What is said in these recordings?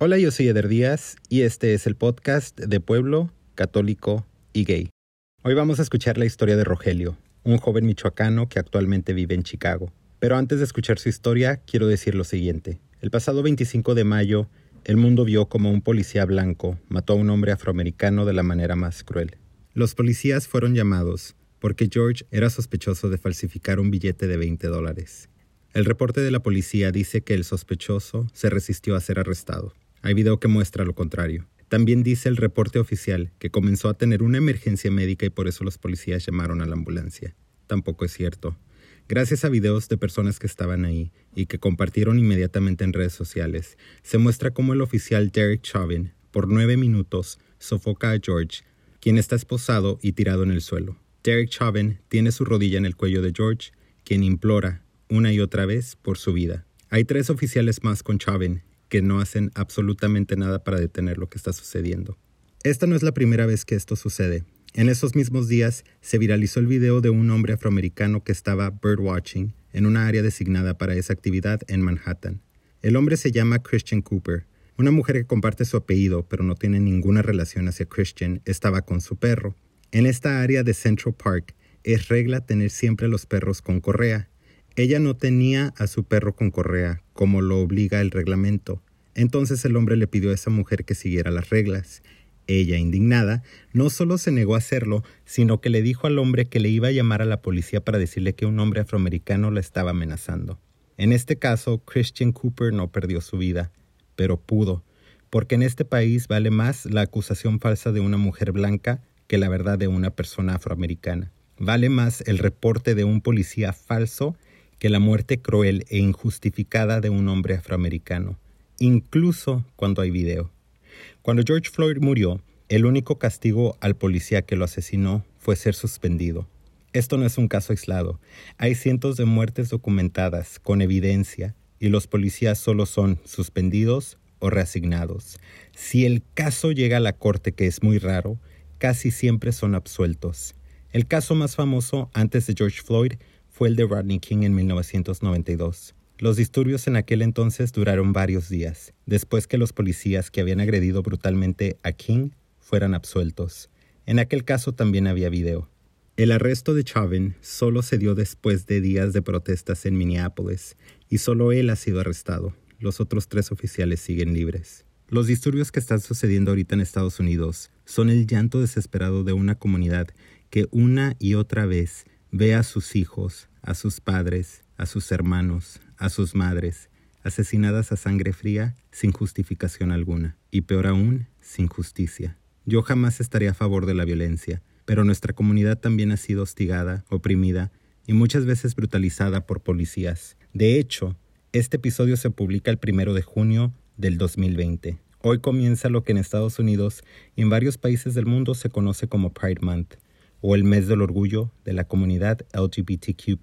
Hola, yo soy Eder Díaz y este es el podcast de Pueblo, Católico y Gay. Hoy vamos a escuchar la historia de Rogelio, un joven michoacano que actualmente vive en Chicago. Pero antes de escuchar su historia, quiero decir lo siguiente. El pasado 25 de mayo, el mundo vio como un policía blanco mató a un hombre afroamericano de la manera más cruel. Los policías fueron llamados porque George era sospechoso de falsificar un billete de 20 dólares. El reporte de la policía dice que el sospechoso se resistió a ser arrestado. Hay video que muestra lo contrario. También dice el reporte oficial que comenzó a tener una emergencia médica y por eso los policías llamaron a la ambulancia. Tampoco es cierto. Gracias a videos de personas que estaban ahí y que compartieron inmediatamente en redes sociales, se muestra cómo el oficial Derek Chauvin, por nueve minutos, sofoca a George, quien está esposado y tirado en el suelo. Derek Chauvin tiene su rodilla en el cuello de George, quien implora, una y otra vez, por su vida. Hay tres oficiales más con Chauvin que no hacen absolutamente nada para detener lo que está sucediendo. Esta no es la primera vez que esto sucede. En esos mismos días se viralizó el video de un hombre afroamericano que estaba birdwatching en una área designada para esa actividad en Manhattan. El hombre se llama Christian Cooper. Una mujer que comparte su apellido pero no tiene ninguna relación hacia Christian estaba con su perro. En esta área de Central Park es regla tener siempre los perros con correa ella no tenía a su perro con correa, como lo obliga el reglamento. Entonces el hombre le pidió a esa mujer que siguiera las reglas. Ella, indignada, no solo se negó a hacerlo, sino que le dijo al hombre que le iba a llamar a la policía para decirle que un hombre afroamericano la estaba amenazando. En este caso, Christian Cooper no perdió su vida, pero pudo, porque en este país vale más la acusación falsa de una mujer blanca que la verdad de una persona afroamericana. Vale más el reporte de un policía falso que la muerte cruel e injustificada de un hombre afroamericano, incluso cuando hay video. Cuando George Floyd murió, el único castigo al policía que lo asesinó fue ser suspendido. Esto no es un caso aislado. Hay cientos de muertes documentadas con evidencia y los policías solo son suspendidos o reasignados. Si el caso llega a la corte, que es muy raro, casi siempre son absueltos. El caso más famoso antes de George Floyd fue el de Rodney King en 1992. Los disturbios en aquel entonces duraron varios días, después que los policías que habían agredido brutalmente a King fueran absueltos. En aquel caso también había video. El arresto de Chauvin solo se dio después de días de protestas en Minneapolis, y solo él ha sido arrestado. Los otros tres oficiales siguen libres. Los disturbios que están sucediendo ahorita en Estados Unidos son el llanto desesperado de una comunidad que una y otra vez ve a sus hijos, a sus padres, a sus hermanos, a sus madres, asesinadas a sangre fría sin justificación alguna, y peor aún, sin justicia. Yo jamás estaré a favor de la violencia, pero nuestra comunidad también ha sido hostigada, oprimida y muchas veces brutalizada por policías. De hecho, este episodio se publica el primero de junio del 2020. Hoy comienza lo que en Estados Unidos y en varios países del mundo se conoce como Pride Month, o el mes del orgullo de la comunidad LGBTQ.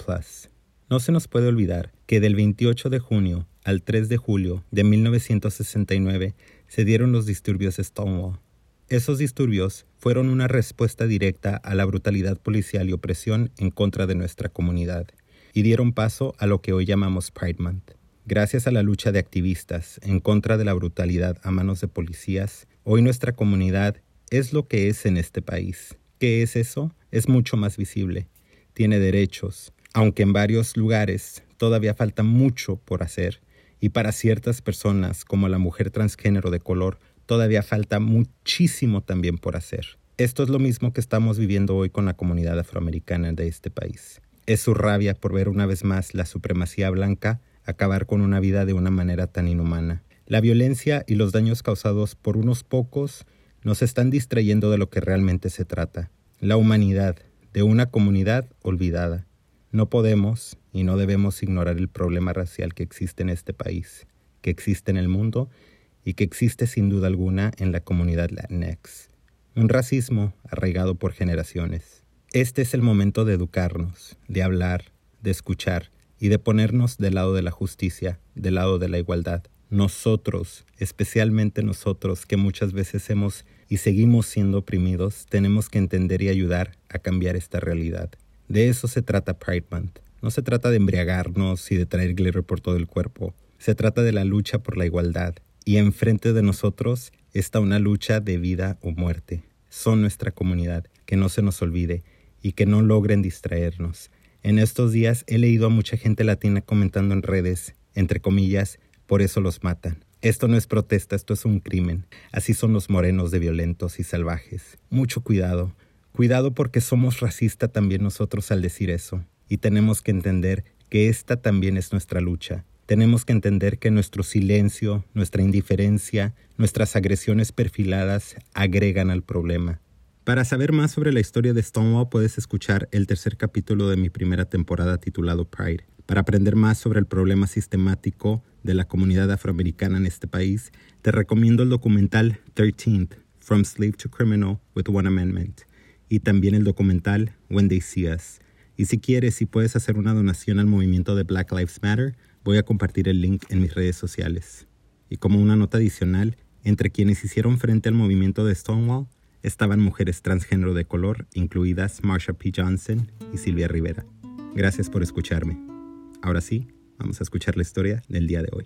No se nos puede olvidar que del 28 de junio al 3 de julio de 1969 se dieron los disturbios de Stonewall. Esos disturbios fueron una respuesta directa a la brutalidad policial y opresión en contra de nuestra comunidad y dieron paso a lo que hoy llamamos Pride Month. Gracias a la lucha de activistas en contra de la brutalidad a manos de policías, hoy nuestra comunidad es lo que es en este país ¿Qué es eso? Es mucho más visible. Tiene derechos, aunque en varios lugares todavía falta mucho por hacer. Y para ciertas personas, como la mujer transgénero de color, todavía falta muchísimo también por hacer. Esto es lo mismo que estamos viviendo hoy con la comunidad afroamericana de este país. Es su rabia por ver una vez más la supremacía blanca acabar con una vida de una manera tan inhumana. La violencia y los daños causados por unos pocos nos están distrayendo de lo que realmente se trata, la humanidad de una comunidad olvidada. No podemos y no debemos ignorar el problema racial que existe en este país, que existe en el mundo y que existe sin duda alguna en la comunidad Latinx. Un racismo arraigado por generaciones. Este es el momento de educarnos, de hablar, de escuchar y de ponernos del lado de la justicia, del lado de la igualdad. Nosotros, especialmente nosotros que muchas veces hemos y seguimos siendo oprimidos, tenemos que entender y ayudar a cambiar esta realidad. De eso se trata Pride Month. No se trata de embriagarnos y de traer glitter por todo el cuerpo. Se trata de la lucha por la igualdad y enfrente de nosotros está una lucha de vida o muerte. Son nuestra comunidad, que no se nos olvide y que no logren distraernos. En estos días he leído a mucha gente latina comentando en redes, entre comillas, por eso los matan. Esto no es protesta, esto es un crimen. Así son los morenos de violentos y salvajes. Mucho cuidado. Cuidado porque somos racistas también nosotros al decir eso. Y tenemos que entender que esta también es nuestra lucha. Tenemos que entender que nuestro silencio, nuestra indiferencia, nuestras agresiones perfiladas agregan al problema. Para saber más sobre la historia de Stonewall puedes escuchar el tercer capítulo de mi primera temporada titulado Pride. Para aprender más sobre el problema sistemático de la comunidad afroamericana en este país, te recomiendo el documental 13th, From Slave to Criminal with One Amendment, y también el documental When They See Us. Y si quieres y puedes hacer una donación al movimiento de Black Lives Matter, voy a compartir el link en mis redes sociales. Y como una nota adicional, entre quienes hicieron frente al movimiento de Stonewall estaban mujeres transgénero de color, incluidas Marsha P. Johnson y Silvia Rivera. Gracias por escucharme. Ahora sí, vamos a escuchar la historia del día de hoy.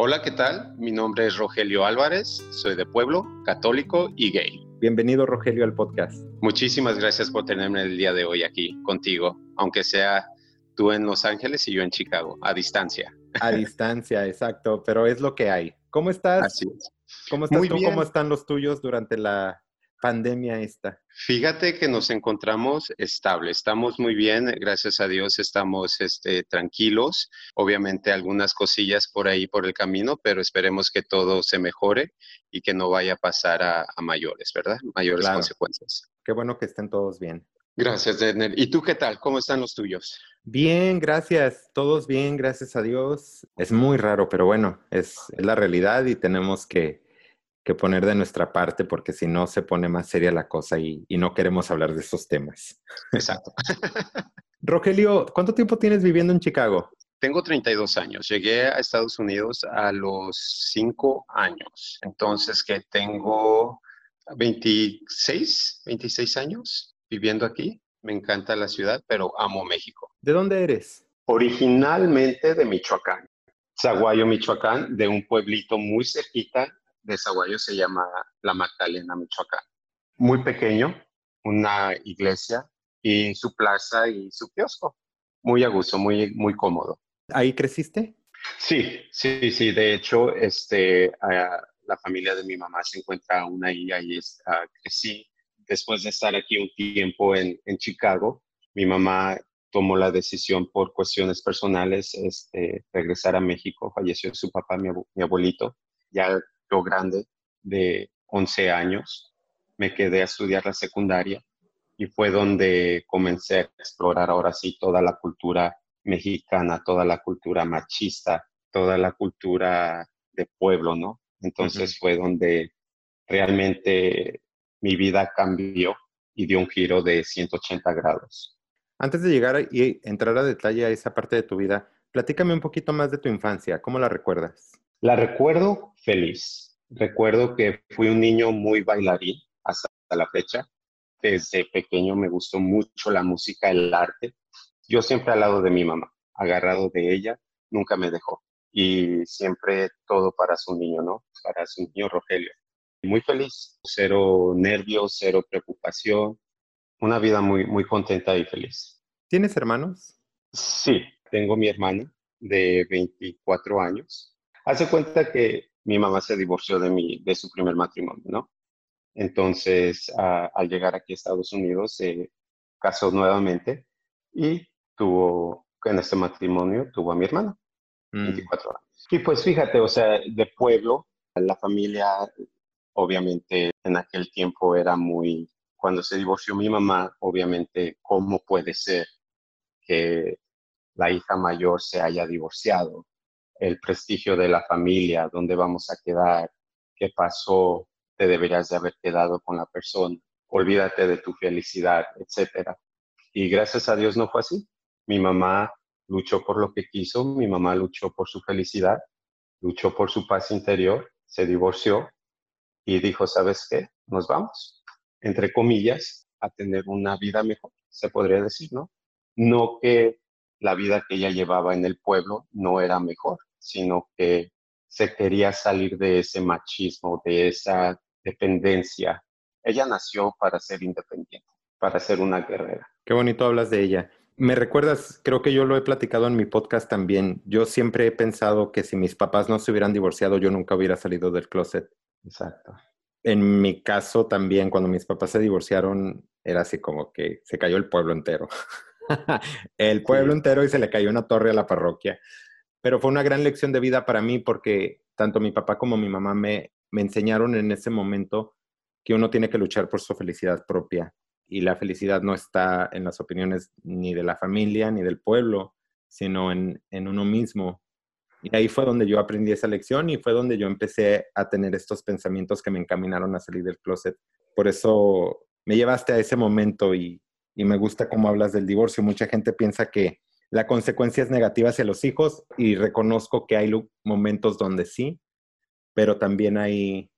Hola, ¿qué tal? Mi nombre es Rogelio Álvarez, soy de pueblo, católico y gay. Bienvenido, Rogelio, al podcast. Muchísimas gracias por tenerme el día de hoy aquí contigo, aunque sea tú en Los Ángeles y yo en Chicago, a distancia. A distancia, exacto, pero es lo que hay. ¿Cómo estás? Así es. ¿Cómo estás tú? ¿Cómo están los tuyos durante la pandemia esta? Fíjate que nos encontramos estable, estamos muy bien, gracias a Dios estamos este, tranquilos, obviamente algunas cosillas por ahí por el camino, pero esperemos que todo se mejore y que no vaya a pasar a, mayores, ¿verdad? Mayores consecuencias. Qué bueno que estén todos bien. Gracias, Edner. ¿Y tú qué tal? ¿Cómo están los tuyos? Bien, gracias. Todos bien, gracias a Dios. Es muy raro, pero bueno, es, la realidad y tenemos que, poner de nuestra parte porque si no se pone más seria la cosa y, y no queremos hablar de esos temas. Exacto. Rogelio, ¿cuánto tiempo tienes viviendo en Chicago? Tengo 32 años. Llegué a Estados Unidos a los 5 años. Entonces, que tengo 26, 26 años viviendo aquí. Me encanta la ciudad, pero amo México. ¿De dónde eres? Originalmente de Michoacán, Zaguayo, Michoacán, de un pueblito muy cerquita de Zaguayo, se llama La Magdalena, Michoacán. Muy pequeño, una iglesia y su plaza y su kiosco. Muy a gusto, muy, muy cómodo. ¿Ahí creciste? Sí, sí, sí. De hecho, este, la familia de mi mamá se encuentra aún ahí, ahí crecí después de estar aquí un tiempo en, Chicago, mi mamá tomó la decisión por cuestiones personales, este, regresar a México. Falleció su papá, mi, abuelito, ya yo grande, de 11 años. Me quedé a estudiar la secundaria y fue donde comencé a explorar ahora sí toda la cultura mexicana, toda la cultura machista, toda la cultura de pueblo, ¿no? Entonces fue donde realmente mi vida cambió y dio un giro de 180 grados. Antes de llegar y entrar a detalle a esa parte de tu vida, platícame un poquito más de tu infancia. ¿Cómo la recuerdas? La recuerdo feliz. Recuerdo que fui un niño muy bailarín hasta la fecha. Desde pequeño me gustó mucho la música, el arte. Yo siempre al lado de mi mamá, agarrado de ella, nunca me dejó. Y siempre todo para su niño, ¿no? Para su niño Rogelio muy feliz, cero nervios, cero preocupación, una vida muy, muy contenta y feliz. ¿Tienes hermanos? Sí, tengo mi hermana de 24 años. Hace cuenta que mi mamá se divorció de, mi, de su primer matrimonio, ¿no? Entonces, al llegar aquí a Estados Unidos, se casó nuevamente y tuvo, en este matrimonio, tuvo a mi hermana, 24 mm. años. Y pues fíjate, o sea, de pueblo, la familia obviamente en aquel tiempo era muy, cuando se divorció mi mamá, obviamente, ¿cómo puede ser que la hija mayor se haya divorciado? El prestigio de la familia, dónde vamos a quedar, qué pasó, te deberías de haber quedado con la persona, olvídate de tu felicidad, etc. Y gracias a Dios no fue así. Mi mamá luchó por lo que quiso, mi mamá luchó por su felicidad, luchó por su paz interior, se divorció y dijo, ¿sabes qué? Nos vamos. Entre comillas, a tener una vida mejor, se podría decir, ¿no? No que la vida que ella llevaba en el pueblo no era mejor, sino que se quería salir de ese machismo, de esa dependencia. Ella nació para ser independiente, para ser una guerrera. Qué bonito hablas de ella. Me recuerdas, creo que yo lo he platicado en mi podcast también. Yo siempre he pensado que si mis papás no se hubieran divorciado, yo nunca hubiera salido del closet. Exacto. En mi caso también, cuando mis papás se divorciaron, era así como que se cayó el pueblo entero. el pueblo entero y se le cayó una torre a la parroquia. Pero fue una gran lección de vida para mí porque tanto mi papá como mi mamá me, me enseñaron en ese momento que uno tiene que luchar por su felicidad propia y la felicidad no está en las opiniones ni de la familia ni del pueblo, sino en, en uno mismo. Y ahí fue donde yo aprendí esa lección y fue donde yo empecé a tener estos pensamientos que me encaminaron a salir del closet. Por eso me llevaste a ese momento y, y me gusta cómo hablas del divorcio. Mucha gente piensa que la consecuencia es negativa hacia los hijos y reconozco que hay momentos donde sí, pero también hay,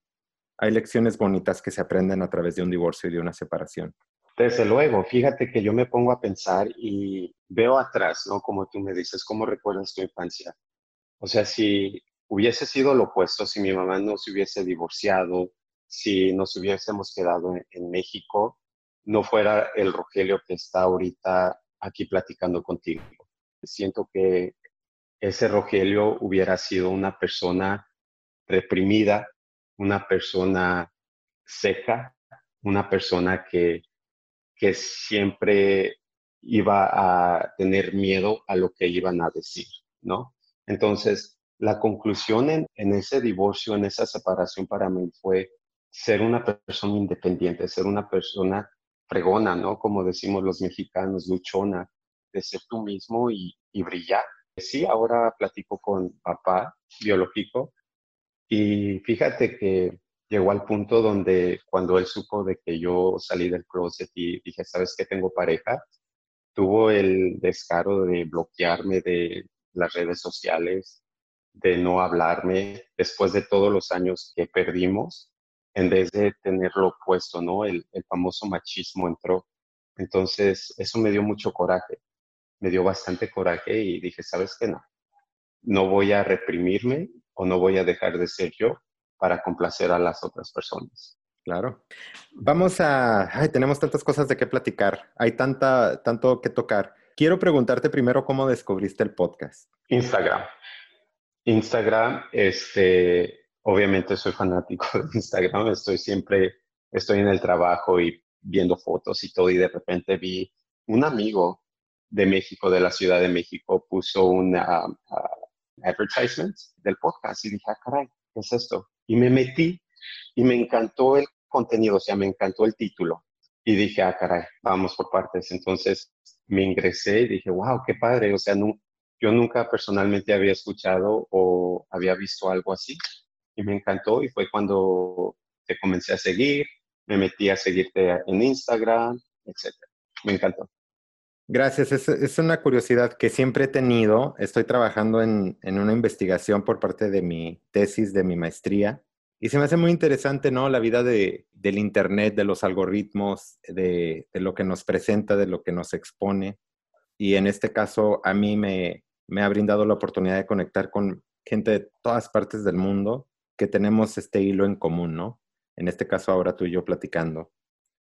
hay lecciones bonitas que se aprenden a través de un divorcio y de una separación. Desde luego, fíjate que yo me pongo a pensar y veo atrás, ¿no? Como tú me dices, ¿cómo recuerdas tu infancia? O sea, si hubiese sido lo opuesto, si mi mamá no se hubiese divorciado, si nos hubiésemos quedado en, México, no fuera el Rogelio que está ahorita aquí platicando contigo. Siento que ese Rogelio hubiera sido una persona reprimida, una persona seca, una persona que que siempre iba a tener miedo a lo que iban a decir, ¿no? Entonces, la conclusión en, ese divorcio, en esa separación para mí fue ser una persona independiente, ser una persona fregona, ¿no? Como decimos los mexicanos, luchona, de ser tú mismo y, y brillar. Sí, ahora platico con papá biológico y fíjate que llegó al punto donde cuando él supo de que yo salí del closet y dije, ¿sabes qué? Tengo pareja, tuvo el descaro de bloquearme de las redes sociales, de no hablarme después de todos los años que perdimos, en vez de tenerlo puesto, ¿no? El, el famoso machismo entró. Entonces, eso me dio mucho coraje, me dio bastante coraje y dije, ¿sabes qué? No, no voy a reprimirme o no voy a dejar de ser yo para complacer a las otras personas. Claro. Vamos a... Ay, tenemos tantas cosas de qué platicar. Hay tanta, tanto que tocar. Quiero preguntarte primero cómo descubriste el podcast. Instagram. Instagram, este, obviamente soy fanático de Instagram. Estoy siempre, estoy en el trabajo y viendo fotos y todo y de repente vi un amigo de México, de la Ciudad de México, puso un advertisement del podcast y dije, ah, caray, ¿qué es esto? Y me metí y me encantó el contenido, o sea, me encantó el título. Y dije, ah, caray, vamos por partes. Entonces me ingresé y dije, wow, qué padre. O sea, no, yo nunca personalmente había escuchado o había visto algo así. Y me encantó y fue cuando te comencé a seguir, me metí a seguirte en Instagram, etc. Me encantó. Gracias. Es, es, una curiosidad que siempre he tenido. Estoy trabajando en, en, una investigación por parte de mi tesis, de mi maestría. Y se me hace muy interesante, ¿no? La vida de, del Internet, de los algoritmos, de, de, lo que nos presenta, de lo que nos expone. Y en este caso, a mí me, me ha brindado la oportunidad de conectar con gente de todas partes del mundo que tenemos este hilo en común, ¿no? En este caso, ahora tú y yo platicando.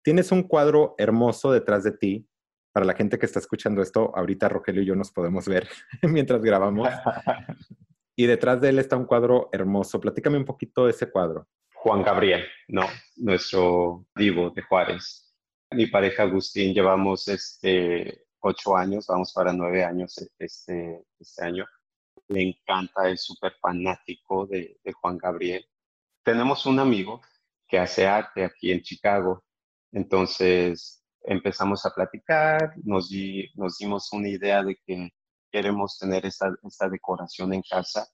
Tienes un cuadro hermoso detrás de ti para la gente que está escuchando esto, ahorita Rogelio y yo nos podemos ver mientras grabamos. y detrás de él está un cuadro hermoso. Platícame un poquito de ese cuadro. Juan Gabriel, no, nuestro vivo de Juárez. Mi pareja Agustín, llevamos este, ocho años, vamos para nueve años este, este año. Le encanta, es súper fanático de, de Juan Gabriel. Tenemos un amigo que hace arte aquí en Chicago. Entonces, empezamos a platicar, nos, nos dimos una idea de que queremos tener esta, esta decoración en casa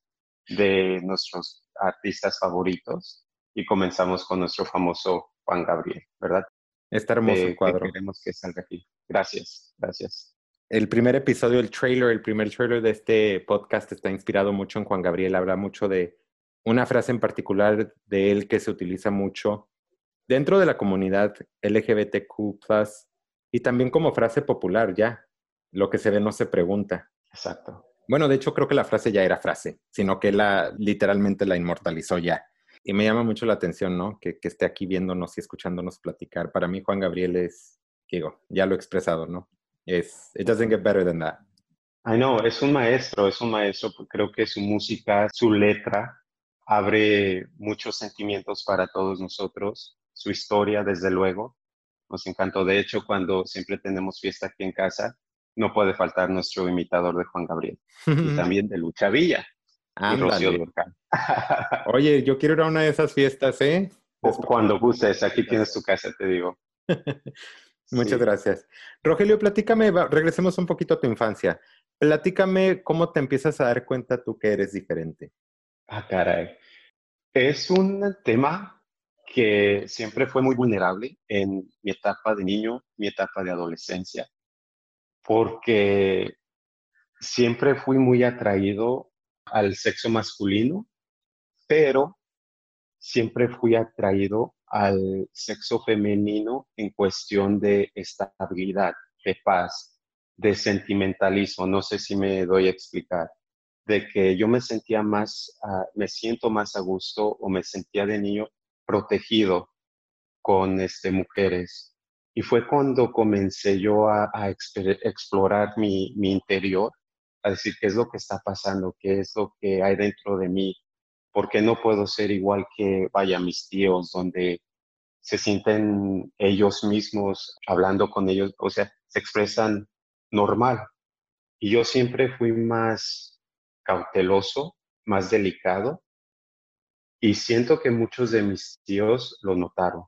de nuestros artistas favoritos y comenzamos con nuestro famoso Juan Gabriel, ¿verdad? Está hermoso el cuadro. queremos que salga aquí. Gracias, gracias. El primer episodio, el trailer, el primer trailer de este podcast está inspirado mucho en Juan Gabriel. Habla mucho de una frase en particular de él que se utiliza mucho dentro de la comunidad LGBTQ, y también como frase popular ya, lo que se ve no se pregunta. Exacto. Bueno, de hecho creo que la frase ya era frase, sino que la literalmente la inmortalizó ya. Y me llama mucho la atención, ¿no? Que, que esté aquí viéndonos y escuchándonos platicar. Para mí Juan Gabriel es, digo, ya lo he expresado, ¿no? Es, it doesn't get better than that. I know, es un maestro, es un maestro. Creo que su música, su letra, abre muchos sentimientos para todos nosotros. Su historia, desde luego, nos encantó. De hecho, cuando siempre tenemos fiesta aquí en casa, no puede faltar nuestro imitador de Juan Gabriel y también de Lucha Villa. Y Rocío Oye, yo quiero ir a una de esas fiestas, ¿eh? Cuando gustes, aquí tienes tu casa, te digo. Muchas gracias. Rogelio, platícame, regresemos un poquito a tu infancia. Platícame cómo te empiezas a dar cuenta tú que eres diferente. Ah, caray. Es un tema que siempre fue muy vulnerable en mi etapa de niño, mi etapa de adolescencia, porque siempre fui muy atraído al sexo masculino, pero siempre fui atraído al sexo femenino en cuestión de estabilidad, de paz, de sentimentalismo. No sé si me doy a explicar de que yo me sentía más, ah, me siento más a gusto o me sentía de niño protegido con este, mujeres. Y fue cuando comencé yo a, explorar mi, mi, interior, a decir qué es lo que está pasando, qué es lo que hay dentro de mí, por qué no puedo ser igual que, vaya, mis tíos, donde se sienten ellos mismos hablando con ellos, o sea, se expresan normal. Y yo siempre fui más cauteloso, más delicado, y siento que muchos de mis tíos lo notaron.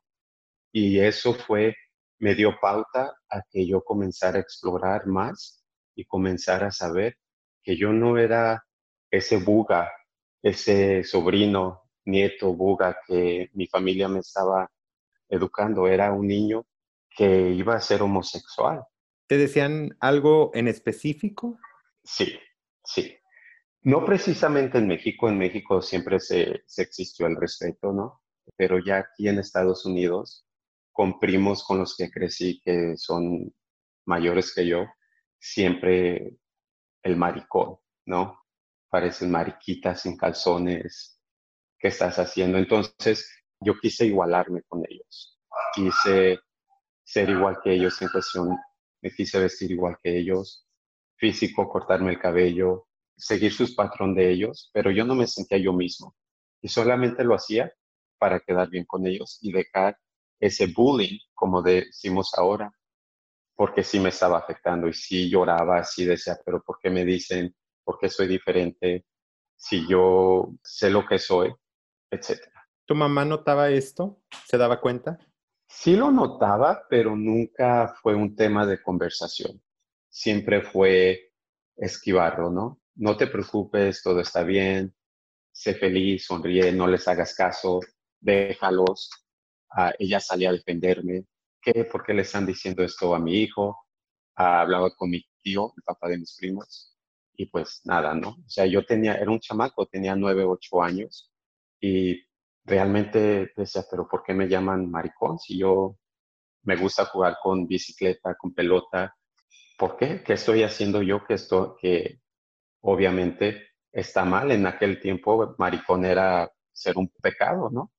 Y eso fue, me dio pauta a que yo comenzara a explorar más y comenzar a saber que yo no era ese buga, ese sobrino, nieto buga que mi familia me estaba educando, era un niño que iba a ser homosexual. ¿Te decían algo en específico? Sí, sí. No precisamente en México, en México siempre se, existió el respeto, ¿no? Pero ya aquí en Estados Unidos, con primos con los que crecí que son mayores que yo, siempre el maricón, ¿no? Parecen mariquitas sin calzones, ¿qué estás haciendo? Entonces yo quise igualarme con ellos, quise ser igual que ellos en cuestión, me quise vestir igual que ellos, físico, cortarme el cabello, seguir sus patrón de ellos, pero yo no me sentía yo mismo. Y solamente lo hacía para quedar bien con ellos y dejar ese bullying, como decimos ahora, porque sí me estaba afectando y sí lloraba, sí decía, pero ¿por qué me dicen? ¿Por qué soy diferente? Si yo sé lo que soy, etcétera. ¿Tu mamá notaba esto? ¿Se daba cuenta? Sí lo notaba, pero nunca fue un tema de conversación. Siempre fue esquivarlo, ¿no? no te preocupes, todo está bien, sé feliz, sonríe, no les hagas caso, déjalos. Ella salía a defenderme. ¿Qué? ¿Por qué le están diciendo esto a mi hijo? Ah, hablaba con mi tío, el papá de mis primos, y pues nada, ¿no? O sea, yo tenía, era un chamaco, tenía nueve, ocho años, y realmente decía, pero ¿por qué me llaman maricón si yo me gusta jugar con bicicleta, con pelota? ¿Por qué? ¿Qué estoy haciendo yo que, esto, que, obviamente está mal. En aquel tiempo, maricón era ser un pecado, ¿no?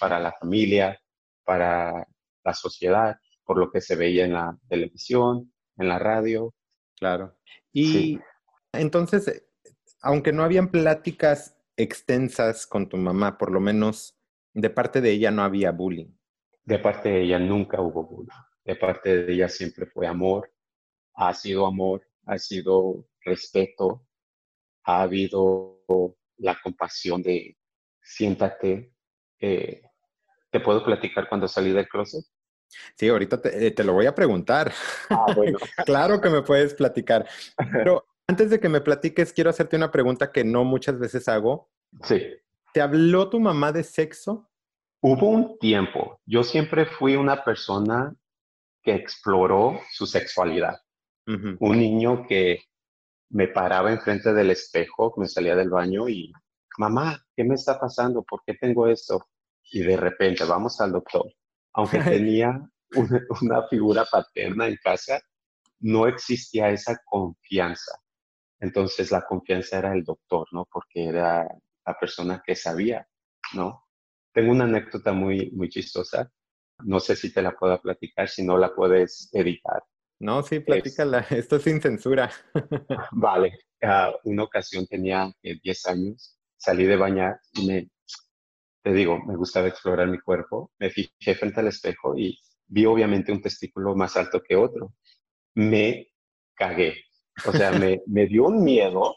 Para la familia, para la sociedad, por lo que se veía en la televisión, en la radio. Claro. Y entonces, aunque no habían pláticas extensas con tu mamá, por lo menos de parte de ella no había bullying. De parte de ella nunca hubo bullying. De parte de ella siempre fue amor, ha sido amor, ha sido respeto, ha habido la compasión de siéntate, eh, ¿te puedo platicar cuando salí del closet? Sí, ahorita te, eh, lo voy a preguntar. Ah, bueno. claro que me puedes platicar. Pero antes de que me platiques, quiero hacerte una pregunta que no muchas veces hago. Sí. ¿Te habló tu mamá de sexo? Hubo un tiempo. Yo siempre fui una persona que exploró su sexualidad. Un niño que me paraba enfrente del espejo, me salía del baño y, mamá, ¿qué me está pasando? ¿Por qué tengo esto? Y de repente, vamos al doctor. aunque tenía una, figura paterna en casa, no existía esa confianza. Entonces la confianza era el doctor, ¿no? Porque era la persona que sabía, ¿no? Tengo una anécdota muy, muy chistosa. No sé si te la puedo platicar, si no la puedes editar. No, sí, platícala. Esto es sin censura. vale. Uh, una ocasión tenía 10 eh, años, salí de bañar y me, te digo, me gustaba explorar mi cuerpo. Me fijé frente al espejo y vi obviamente un testículo más alto que otro. Me cagué. O sea, me, me dio un miedo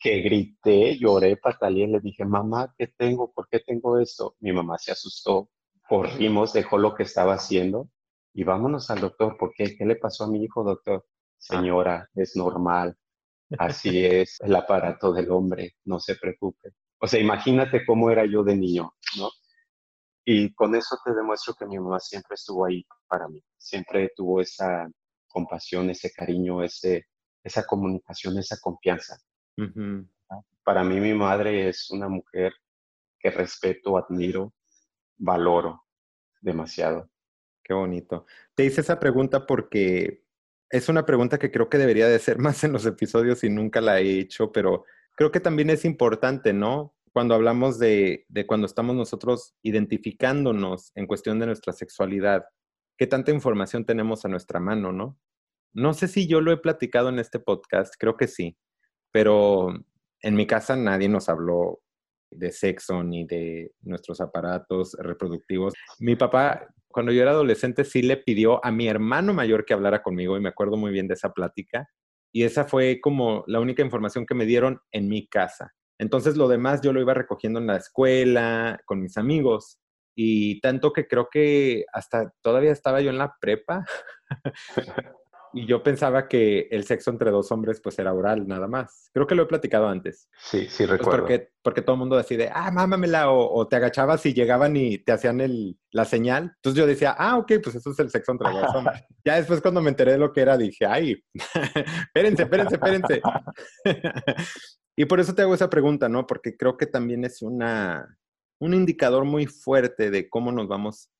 que grité, lloré, pataleé, le dije, mamá, ¿qué tengo? ¿Por qué tengo esto? Mi mamá se asustó, corrimos, dejó lo que estaba haciendo y vámonos al doctor. ¿Por qué? ¿Qué le pasó a mi hijo, doctor? Señora, es normal. Así es el aparato del hombre, no se preocupe. O sea, imagínate cómo era yo de niño, ¿no? Y con eso te demuestro que mi mamá siempre estuvo ahí para mí. Siempre tuvo esa compasión, ese cariño, ese, esa comunicación, esa confianza. Para mí mi madre es una mujer que respeto, admiro, valoro demasiado. Qué bonito. Te hice esa pregunta porque es una pregunta que creo que debería de ser más en los episodios y nunca la he hecho, pero creo que también es importante, ¿no? Cuando hablamos de, de cuando estamos nosotros identificándonos en cuestión de nuestra sexualidad, qué tanta información tenemos a nuestra mano, ¿no? No sé si yo lo he platicado en este podcast, creo que sí, pero en mi casa nadie nos habló de sexo ni de nuestros aparatos reproductivos. Mi papá, cuando yo era adolescente, sí le pidió a mi hermano mayor que hablara conmigo y me acuerdo muy bien de esa plática. Y esa fue como la única información que me dieron en mi casa. Entonces lo demás yo lo iba recogiendo en la escuela, con mis amigos. Y tanto que creo que hasta todavía estaba yo en la prepa y yo pensaba que el sexo entre dos hombres pues era oral nada más. Creo que lo he platicado antes. Sí, sí pues, recuerdo. porque, porque todo el mundo decide, ah, mámamela, o, o te agachabas y llegaban y te hacían el, la señal. Entonces yo decía, ah, ok, pues eso es el sexo entre dos hombres. ya después cuando me enteré de lo que era, dije, ay, espérense, espérense, espérense. y por eso te hago esa pregunta, ¿no? Porque creo que también es una, un indicador muy fuerte de cómo nos vamos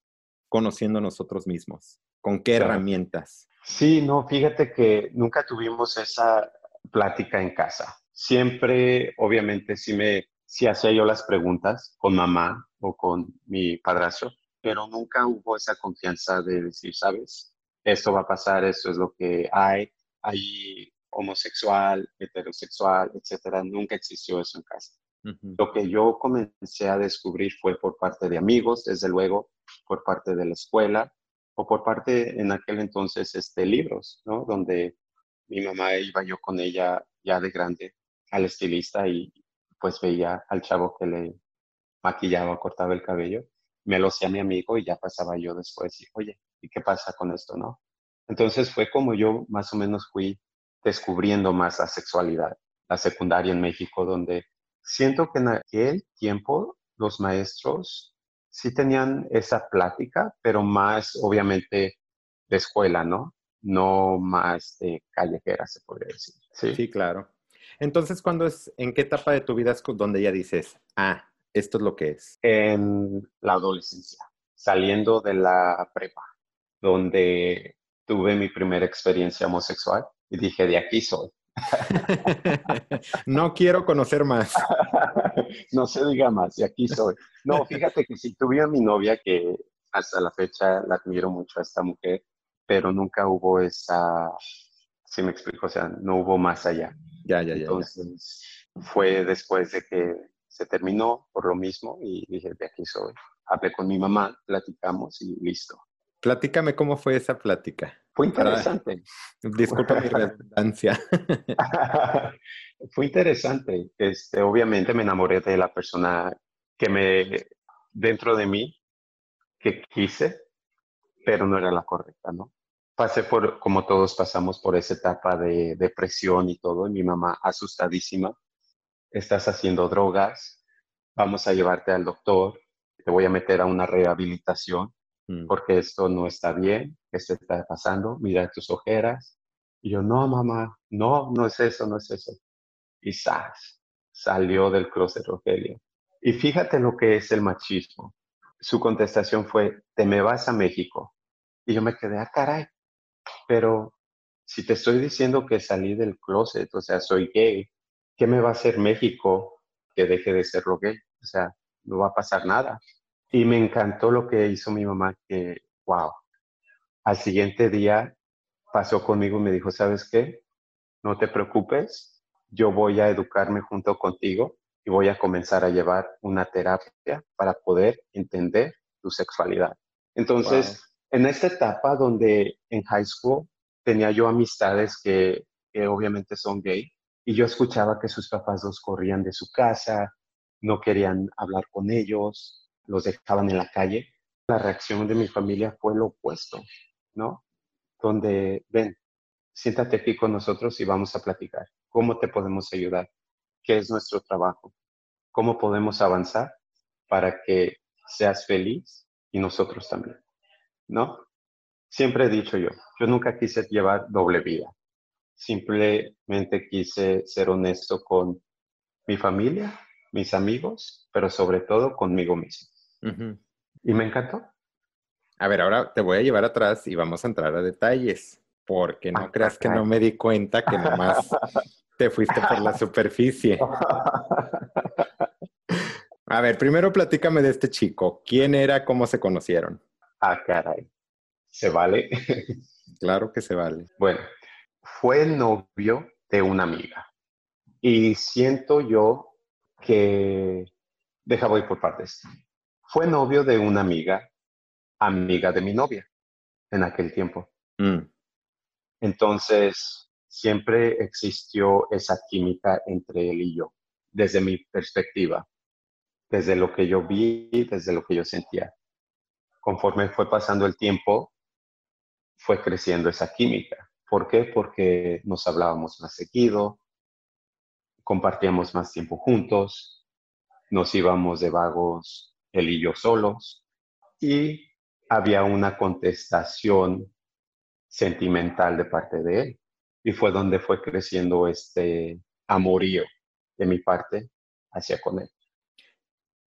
conociendo nosotros mismos, con qué herramientas. Sí, no, fíjate que nunca tuvimos esa plática en casa. Siempre, obviamente, sí me, sí hacía yo las preguntas con mamá o con mi padrastro, pero nunca hubo esa confianza de decir, sabes, esto va a pasar, esto es lo que hay, hay homosexual, heterosexual, etcétera. Nunca existió eso en casa. Lo que yo comencé a descubrir fue por parte de amigos, desde luego, por parte de la escuela, o por parte en aquel entonces este, libros, ¿no? Donde mi mamá iba yo con ella ya de grande al estilista y pues veía al chavo que le maquillaba, cortaba el cabello, me lo hacía mi amigo y ya pasaba yo después y, oye, ¿y qué pasa con esto, no? Entonces fue como yo más o menos fui descubriendo más la sexualidad, la secundaria en México, donde siento que en aquel tiempo los maestros sí tenían esa plática, pero más obviamente de escuela, ¿no? No más de callejera, se podría decir. Sí, claro. Entonces, ¿cuándo es, en qué etapa de tu vida es donde ya dices, ah, esto es lo que es? En la adolescencia, saliendo de la prepa, donde tuve mi primera experiencia homosexual y dije, de aquí soy. no quiero conocer más. no se diga más, y aquí soy. No, fíjate que si tuve a mi novia, que hasta la fecha la admiro mucho a esta mujer, pero nunca hubo esa, si me explico, o sea, no hubo más allá. Ya, ya, ya. Entonces, fue después de que se terminó por lo mismo y dije, de aquí soy. Hablé con mi mamá, platicamos y listo. Platícame cómo fue esa plática. Fue interesante. Disculpa mi redundancia. fue interesante. Este, obviamente me enamoré de la persona que me, dentro de mí, que quise, pero no era la correcta, ¿no? Pasé por, como todos pasamos por esa etapa de depresión y todo, y mi mamá asustadísima, estás haciendo drogas, vamos a llevarte al doctor, te voy a meter a una rehabilitación. Porque esto no está bien, esto está pasando, mira tus ojeras. Y yo, no, mamá, no, no es eso, no es eso. Y salió del closet Rogelio. Y fíjate lo que es el machismo. su contestación fue, te me vas a México. Y yo me quedé, ah, caray, pero si te estoy diciendo que salí del closet, o sea, soy gay, ¿qué me va a hacer México que deje de serlo gay? O sea, no va a pasar nada. Y me encantó lo que hizo mi mamá, que, wow, al siguiente día pasó conmigo y me dijo, ¿sabes qué? No te preocupes, yo voy a educarme junto contigo y voy a comenzar a llevar una terapia para poder entender tu sexualidad. Entonces, en esta etapa donde en high school tenía yo amistades que, que obviamente son gay y yo escuchaba que sus papás los corrían de su casa, no querían hablar con ellos, los dejaban en la calle. La reacción de mi familia fue lo opuesto, ¿no? Donde, ven, siéntate aquí con nosotros y vamos a platicar. ¿Cómo te podemos ayudar? ¿Qué es nuestro trabajo? ¿Cómo podemos avanzar para que seas feliz y nosotros también? ¿No? Siempre he dicho yo, yo nunca quise llevar doble vida. Simplemente quise ser honesto con mi familia, mis amigos, pero sobre todo conmigo mismo. Y me encantó. A ver, ahora te voy a llevar atrás y vamos a entrar a detalles, porque no ah, creas que no me di cuenta que nomás te fuiste por la superficie. A ver, primero platícame de este chico. ¿Quién era? ¿Cómo se conocieron? Ah, caray. ¿Se vale? claro que se vale. Bueno, fue novio de una amiga. Y siento yo que... Deja, voy por partes. Fue novio de una amiga, amiga de mi novia, en aquel tiempo. Mm. Entonces, siempre existió esa química entre él y yo, desde mi perspectiva, desde lo que yo vi, desde lo que yo sentía. Conforme fue pasando el tiempo, fue creciendo esa química. ¿Por qué? Porque nos hablábamos más seguido, compartíamos más tiempo juntos, nos íbamos de vagos él y yo solos y había una contestación sentimental de parte de él. Y fue donde fue creciendo este amorío de mi parte hacia con él.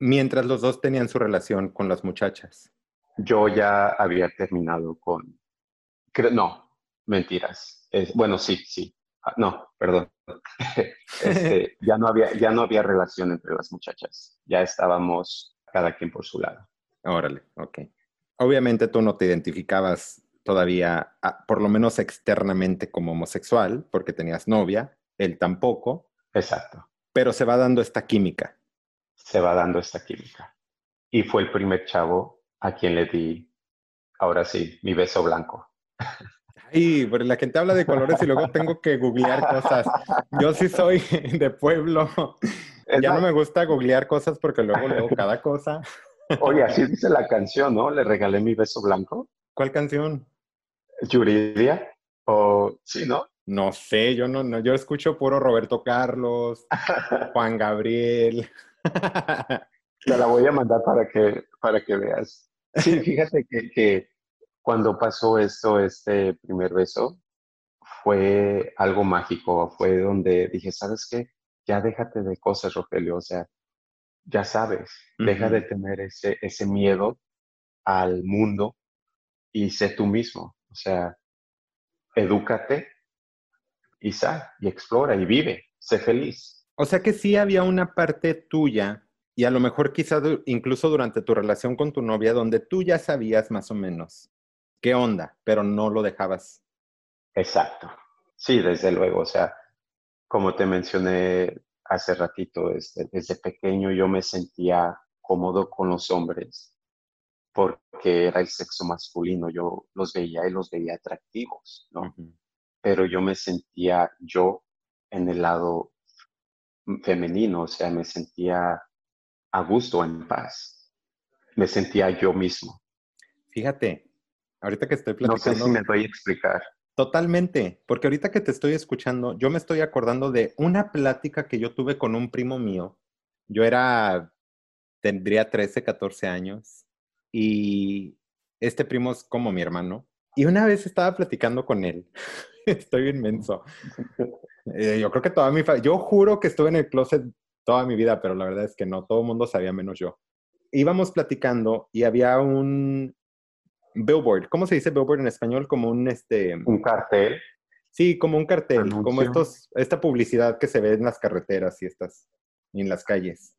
Mientras los dos tenían su relación con las muchachas. Yo ya había terminado con... No, mentiras. bueno, sí, sí. Ah, no, perdón. Este, ya, no había, ya no había relación entre las muchachas. Ya estábamos cada quien por su lado. Órale, ok. Obviamente tú no te identificabas todavía, ah, por lo menos externamente, como homosexual, porque tenías novia, él tampoco. Exacto. Pero se va dando esta química. Se va dando esta química. Y fue el primer chavo a quien le di, ahora sí, mi beso blanco. Ay, pero la gente habla de colores y luego tengo que googlear cosas. Yo sí soy de pueblo. Ya no me gusta googlear cosas porque luego leo cada cosa. Oye, así dice la canción, ¿no? Le regalé mi beso blanco. ¿Cuál canción? Yuridia. O sí, ¿no? No sé, yo no, no, yo escucho puro Roberto Carlos, Juan Gabriel. Te la voy a mandar para que, para que veas. Sí, fíjate que, que cuando pasó esto, este primer beso, fue algo mágico, fue donde dije, ¿sabes qué? Ya déjate de cosas, Rogelio, o sea, ya sabes, deja de tener ese, ese miedo al mundo y sé tú mismo, o sea, edúcate y sal y explora y vive, sé feliz. O sea que sí había una parte tuya y a lo mejor quizás incluso durante tu relación con tu novia donde tú ya sabías más o menos qué onda, pero no lo dejabas. Exacto. Sí, desde luego, o sea, como te mencioné hace ratito, desde, desde pequeño yo me sentía cómodo con los hombres porque era el sexo masculino, yo los veía y los veía atractivos, ¿no? Pero yo me sentía yo en el lado femenino, o sea, me sentía a gusto, en paz. Me sentía yo mismo. Fíjate, ahorita que estoy platicando... No sé si me voy a explicar. Totalmente, porque ahorita que te estoy escuchando, yo me estoy acordando de una plática que yo tuve con un primo mío. Yo era, tendría 13, 14 años y este primo es como mi hermano. Y una vez estaba platicando con él. Estoy inmenso. Eh, yo creo que toda mi yo juro que estuve en el closet toda mi vida, pero la verdad es que no, todo el mundo sabía menos yo. íbamos platicando y había un billboard. ¿Cómo se dice billboard en español? Como un este. Un cartel. Sí, como un cartel, como estos, esta publicidad que se ve en las carreteras y estas, y en las calles.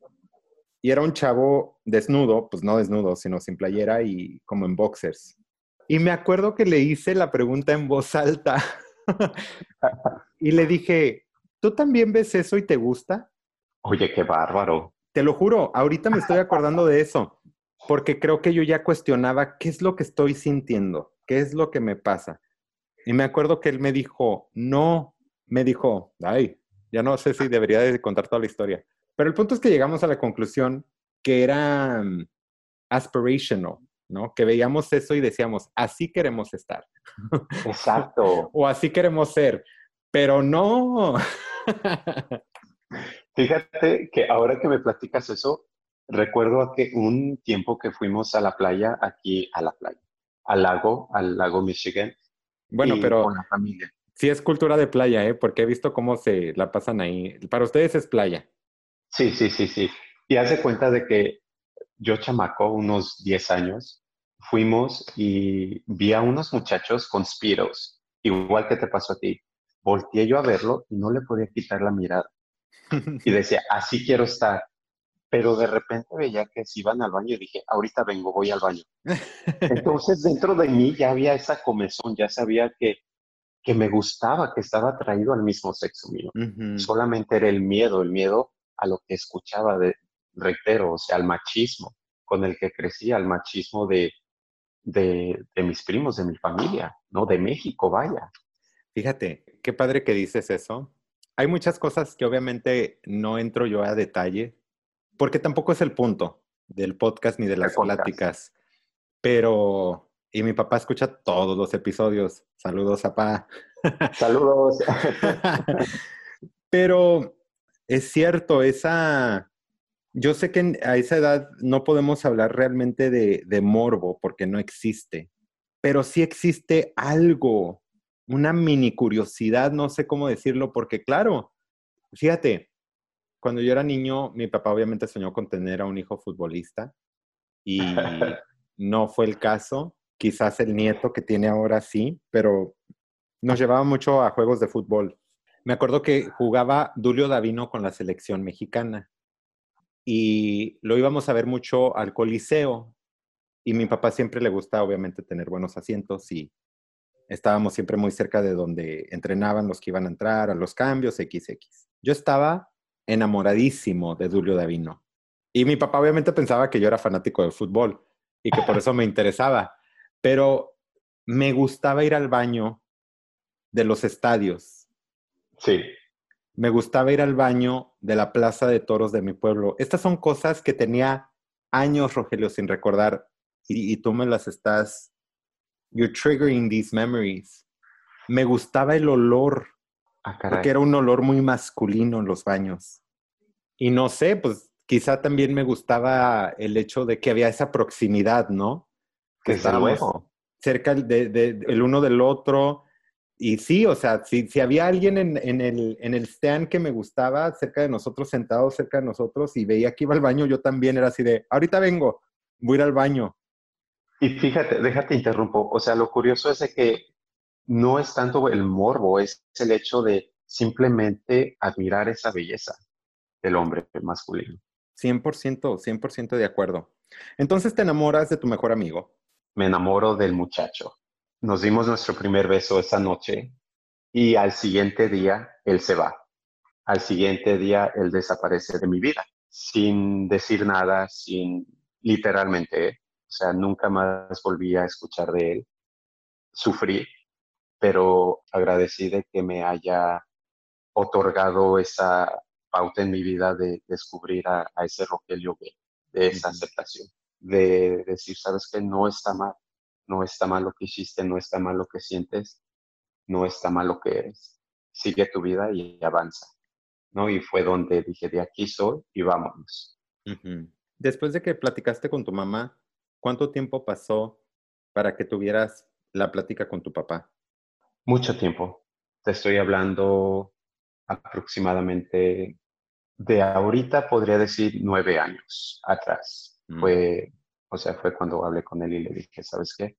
Y era un chavo desnudo, pues no desnudo, sino sin playera y como en boxers. Y me acuerdo que le hice la pregunta en voz alta y le dije, ¿tú también ves eso y te gusta? Oye, qué bárbaro. Te lo juro, ahorita me estoy acordando de eso, porque creo que yo ya cuestionaba qué es lo que estoy sintiendo, qué es lo que me pasa. Y me acuerdo que él me dijo, no, me dijo, ay, ya no sé si debería de contar toda la historia. Pero el punto es que llegamos a la conclusión que era mm, aspirational, ¿no? Que veíamos eso y decíamos, así queremos estar. Exacto. o así queremos ser, pero no. Fíjate que ahora que me platicas eso, recuerdo que un tiempo que fuimos a la playa, aquí a la playa, al lago, al lago Michigan. Bueno, pero con la familia. sí es cultura de playa, ¿eh? Porque he visto cómo se la pasan ahí. Para ustedes es playa. Sí, sí, sí, sí. Y hace cuenta de que yo chamaco, unos 10 años, fuimos y vi a unos muchachos con spiros, igual que te pasó a ti. Volteé yo a verlo y no le podía quitar la mirada. Y decía, así quiero estar. Pero de repente veía que se iban al baño y dije, ahorita vengo, voy al baño. Entonces dentro de mí ya había esa comezón, ya sabía que, que me gustaba, que estaba atraído al mismo sexo mío. Solamente era el miedo, el miedo a lo que escuchaba, de, reitero, o sea, al machismo con el que crecí, al machismo de, de, de mis primos, de mi familia, ¿no? De México, vaya. Fíjate, qué padre que dices eso, hay muchas cosas que obviamente no entro yo a detalle, porque tampoco es el punto del podcast ni de las pláticas. Pero, y mi papá escucha todos los episodios. Saludos, papá. Saludos. pero es cierto, esa, yo sé que a esa edad no podemos hablar realmente de, de morbo porque no existe, pero sí existe algo una mini curiosidad, no sé cómo decirlo, porque claro, fíjate, cuando yo era niño, mi papá obviamente soñó con tener a un hijo futbolista y no fue el caso. Quizás el nieto que tiene ahora sí, pero nos llevaba mucho a juegos de fútbol. Me acuerdo que jugaba Dulio Davino con la selección mexicana y lo íbamos a ver mucho al Coliseo y mi papá siempre le gusta obviamente tener buenos asientos y Estábamos siempre muy cerca de donde entrenaban los que iban a entrar, a los cambios, XX. Yo estaba enamoradísimo de Julio Davino. Y mi papá obviamente pensaba que yo era fanático de fútbol y que por eso me interesaba. Pero me gustaba ir al baño de los estadios. Sí. Me gustaba ir al baño de la plaza de toros de mi pueblo. Estas son cosas que tenía años, Rogelio, sin recordar y, y tú me las estás You're triggering these memories. Me gustaba el olor, ah, porque era un olor muy masculino en los baños. Y no sé, pues quizá también me gustaba el hecho de que había esa proximidad, ¿no? Que estábamos cerca de, de, el uno del otro. Y sí, o sea, si, si había alguien en, en, el, en el stand que me gustaba, cerca de nosotros, sentado cerca de nosotros, y veía que iba al baño, yo también era así de, ahorita vengo, voy a ir al baño. Y fíjate, déjate interrumpo. O sea, lo curioso es de que no es tanto el morbo, es el hecho de simplemente admirar esa belleza del hombre masculino. 100%, 100% de acuerdo. Entonces te enamoras de tu mejor amigo. Me enamoro del muchacho. Nos dimos nuestro primer beso esa noche y al siguiente día él se va. Al siguiente día él desaparece de mi vida, sin decir nada, sin literalmente o sea, nunca más volví a escuchar de él. Sufrí, pero agradecí de que me haya otorgado esa pauta en mi vida de descubrir a, ese Rogelio B, de esa aceptación, de decir, sabes que no está mal, no está mal lo que hiciste, no está mal lo que sientes, no está mal lo que eres. Sigue tu vida y avanza. ¿no? Y fue donde dije, de aquí soy y vámonos. Después de que platicaste con tu mamá, ¿Cuánto tiempo pasó para que tuvieras la plática con tu papá? Mucho tiempo. Te estoy hablando aproximadamente de ahorita, podría decir nueve años atrás. Mm. Fue, o sea, fue cuando hablé con él y le dije, ¿sabes qué?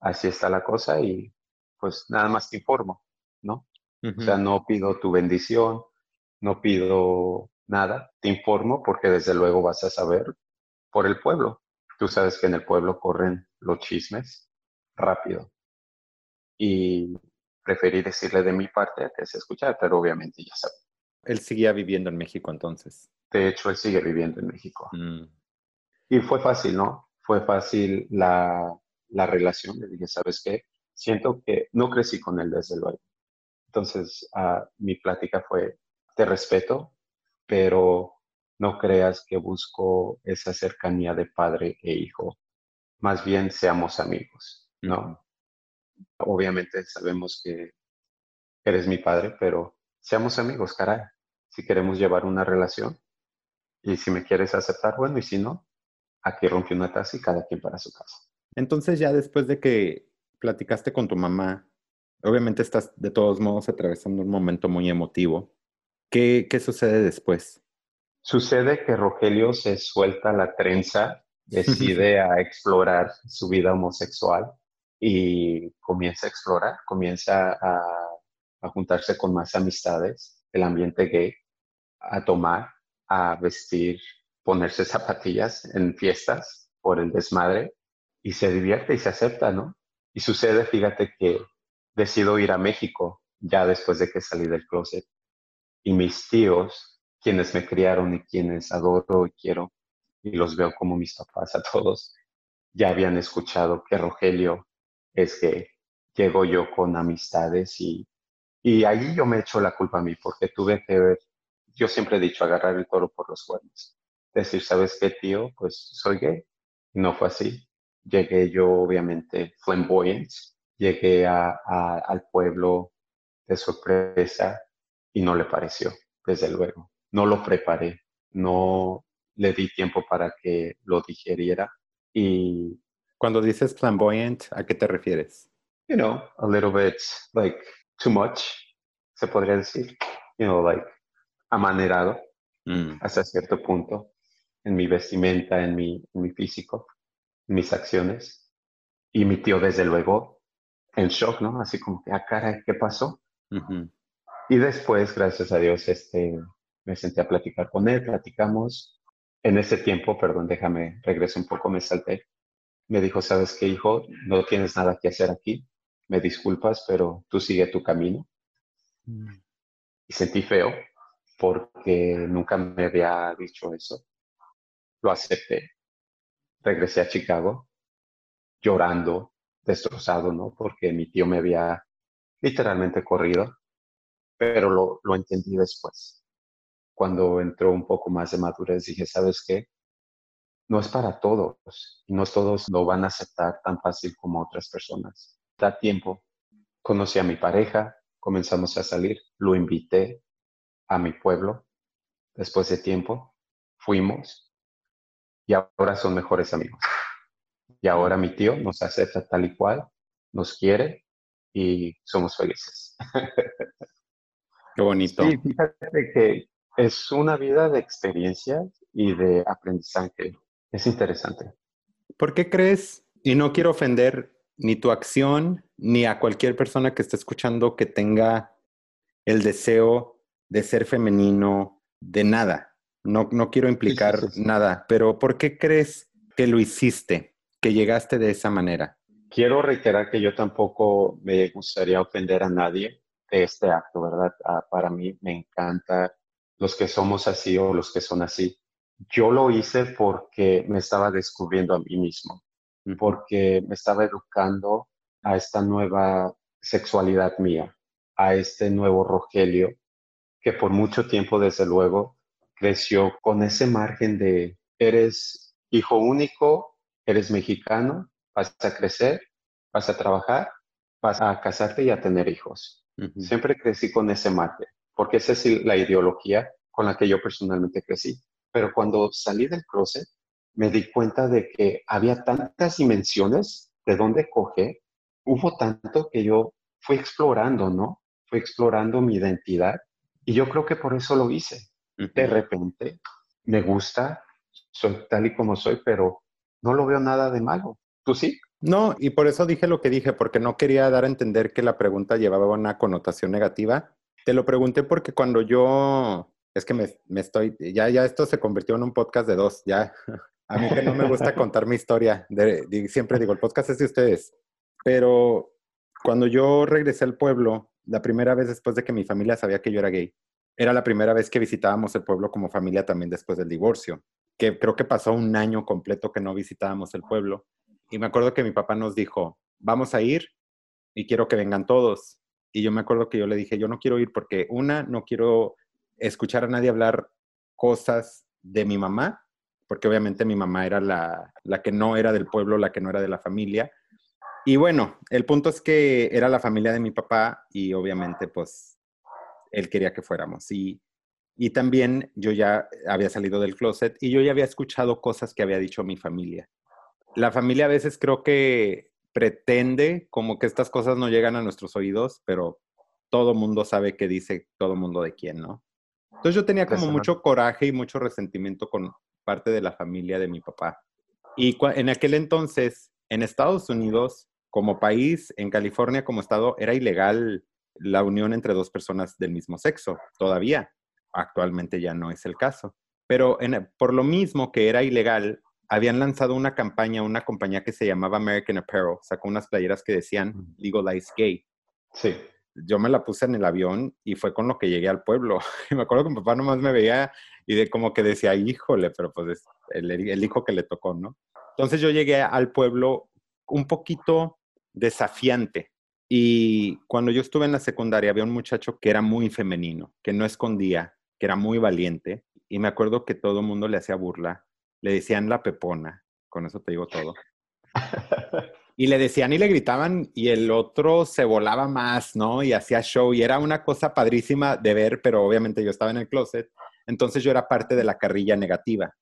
Así está la cosa y pues nada más te informo, ¿no? O sea, no pido tu bendición, no pido nada, te informo porque desde luego vas a saber por el pueblo. Tú sabes que en el pueblo corren los chismes rápido. Y preferí decirle de mi parte que se escuchar, pero obviamente ya sabe. Él seguía viviendo en México entonces. De hecho, él sigue viviendo en México. Mm. Y fue fácil, ¿no? Fue fácil la, la relación. Le dije, ¿sabes qué? Siento que no crecí con él desde luego. Entonces, uh, mi plática fue, te respeto, pero no creas que busco esa cercanía de padre e hijo. Más bien seamos amigos, ¿no? Obviamente sabemos que eres mi padre, pero seamos amigos, caray. Si queremos llevar una relación y si me quieres aceptar, bueno, y si no, aquí rompe una taza y cada quien para su casa. Entonces ya después de que platicaste con tu mamá, obviamente estás de todos modos atravesando un momento muy emotivo. ¿Qué, qué sucede después? Sucede que Rogelio se suelta la trenza, decide a explorar su vida homosexual y comienza a explorar, comienza a, a juntarse con más amistades del ambiente gay, a tomar, a vestir, ponerse zapatillas en fiestas por el desmadre y se divierte y se acepta, ¿no? Y sucede, fíjate que decido ir a México ya después de que salí del closet y mis tíos, quienes me criaron y quienes adoro y quiero y los veo como mis papás a todos, ya habían escuchado que Rogelio es que llego yo con amistades y, y ahí yo me echo la culpa a mí porque tuve que ver, yo siempre he dicho, agarrar el toro por los cuernos. Decir, ¿sabes qué, tío? Pues soy gay. No fue así. Llegué yo, obviamente, flamboyant. Llegué a, al pueblo de sorpresa y no le pareció, desde luego. No lo preparé, no le di tiempo para que lo digeriera y cuando dices flamboyant, ¿a qué te refieres? You know, a little bit like too much, se podría decir. You know, like amanerado mm. hasta cierto punto en mi vestimenta, en mi, en mi físico, en mis acciones. Y mi tío, desde luego, en shock, ¿no? Así como que, ah, cara, ¿qué pasó? Y después, gracias a Dios, este, me senté a platicar con él, platicamos. En ese tiempo, perdón, déjame, regreso un poco, me salté me dijo, ¿sabes qué, hijo? No tienes nada que hacer aquí. Me disculpas, pero tú sigue tu camino. Mm. Y sentí feo porque nunca me había dicho eso. Lo acepté. Regresé a Chicago llorando, destrozado, ¿no? Porque mi tío me había literalmente corrido, pero lo, lo entendí después. Cuando entró un poco más de madurez, dije, ¿sabes qué? No es para todos y no todos lo van a aceptar tan fácil como otras personas. Da tiempo. Conocí a mi pareja, comenzamos a salir, lo invité a mi pueblo. Después de tiempo, fuimos y ahora son mejores amigos. Y ahora mi tío nos acepta tal y cual, nos quiere y somos felices. Qué bonito. Sí, fíjate que es una vida de experiencias y de aprendizaje. Es interesante. ¿Por qué crees, y no quiero ofender ni tu acción, ni a cualquier persona que esté escuchando que tenga el deseo de ser femenino, de nada? No, no quiero implicar nada, pero ¿por qué crees que lo hiciste, que llegaste de esa manera? Quiero reiterar que yo tampoco me gustaría ofender a nadie de este acto, ¿verdad? Ah, para mí me encanta los que somos así o los que son así yo lo hice porque me estaba descubriendo a mí mismo, porque me estaba educando a esta nueva sexualidad mía, a este nuevo Rogelio, que por mucho tiempo, desde luego, creció con ese margen de, eres hijo único, eres mexicano, vas a crecer, vas a trabajar, vas a casarte y a tener hijos. Siempre crecí con ese margen, porque esa es la ideología con la que yo personalmente crecí. Pero cuando salí del closet, me di cuenta de que había tantas dimensiones de dónde coger. Hubo tanto que yo fui explorando, ¿no? Fui explorando mi identidad y yo creo que por eso lo hice. De repente me gusta soy tal y como soy, pero no lo veo nada de malo. ¿Tú sí? No, y por eso dije lo que dije, porque no quería dar a entender que la pregunta llevaba una connotación negativa. Te lo pregunté porque cuando yo, es que me, me estoy, ya, ya esto se convirtió en un podcast de dos, ya. A mí que no me gusta contar mi historia, siempre digo, el podcast es de ustedes, pero cuando yo regresé al pueblo, la primera vez después de que mi familia sabía que yo era gay, era la primera vez que visitábamos el pueblo como familia también después del divorcio, que creo que pasó un año completo que no visitábamos el pueblo. Y me acuerdo que mi papá nos dijo, vamos a ir y quiero que vengan todos. Y yo me acuerdo que yo le dije, yo no quiero ir porque una, no quiero escuchar a nadie hablar cosas de mi mamá, porque obviamente mi mamá era la, la que no era del pueblo, la que no era de la familia. Y bueno, el punto es que era la familia de mi papá y obviamente pues él quería que fuéramos. Y, y también yo ya había salido del closet y yo ya había escuchado cosas que había dicho mi familia. La familia a veces creo que pretende como que estas cosas no llegan a nuestros oídos, pero todo mundo sabe que dice todo mundo de quién, ¿no? Entonces yo tenía como mucho coraje y mucho resentimiento con parte de la familia de mi papá. Y en aquel entonces, en Estados Unidos, como país, en California como estado, era ilegal la unión entre dos personas del mismo sexo, todavía. Actualmente ya no es el caso. Pero por lo mismo que era ilegal, habían lanzado una campaña, una compañía que se llamaba American Apparel, sacó unas playeras que decían Legalize Gay. Sí. Yo me la puse en el avión y fue con lo que llegué al pueblo. Y me acuerdo que mi papá nomás me veía y de como que decía, híjole, pero pues es el, el hijo que le tocó, ¿no? Entonces yo llegué al pueblo un poquito desafiante. Y cuando yo estuve en la secundaria había un muchacho que era muy femenino, que no escondía, que era muy valiente. Y me acuerdo que todo el mundo le hacía burla. Le decían la pepona, con eso te digo todo. Y le decían y le gritaban y el otro se volaba más, ¿no? Y hacía show y era una cosa padrísima de ver, pero obviamente yo estaba en el closet, entonces yo era parte de la carrilla negativa,